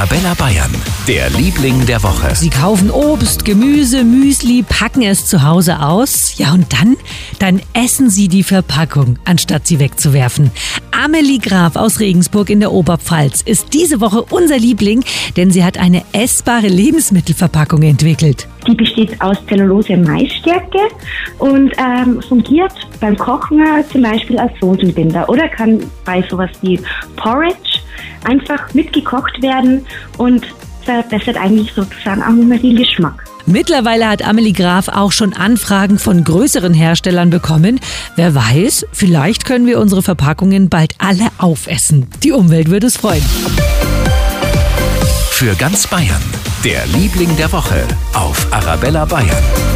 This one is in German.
Arabella Bayern, der Liebling der Woche. Sie kaufen Obst, Gemüse, Müsli, packen es zu Hause aus. Ja, und dann, dann essen Sie die Verpackung, anstatt sie wegzuwerfen. Amelie Graf aus Regensburg in der Oberpfalz ist diese Woche unser Liebling, denn sie hat eine essbare Lebensmittelverpackung entwickelt. Die besteht aus Zellulose Maisstärke und ähm, fungiert beim Kochen zum Beispiel als Soßenbinder oder kann bei sowas wie Porridge einfach mitgekocht werden und verbessert eigentlich sozusagen auch immer den Geschmack. Mittlerweile hat Amelie Graf auch schon Anfragen von größeren Herstellern bekommen. Wer weiß, vielleicht können wir unsere Verpackungen bald alle aufessen. Die Umwelt würde es freuen. Für ganz Bayern, der Liebling der Woche auf Arabella Bayern.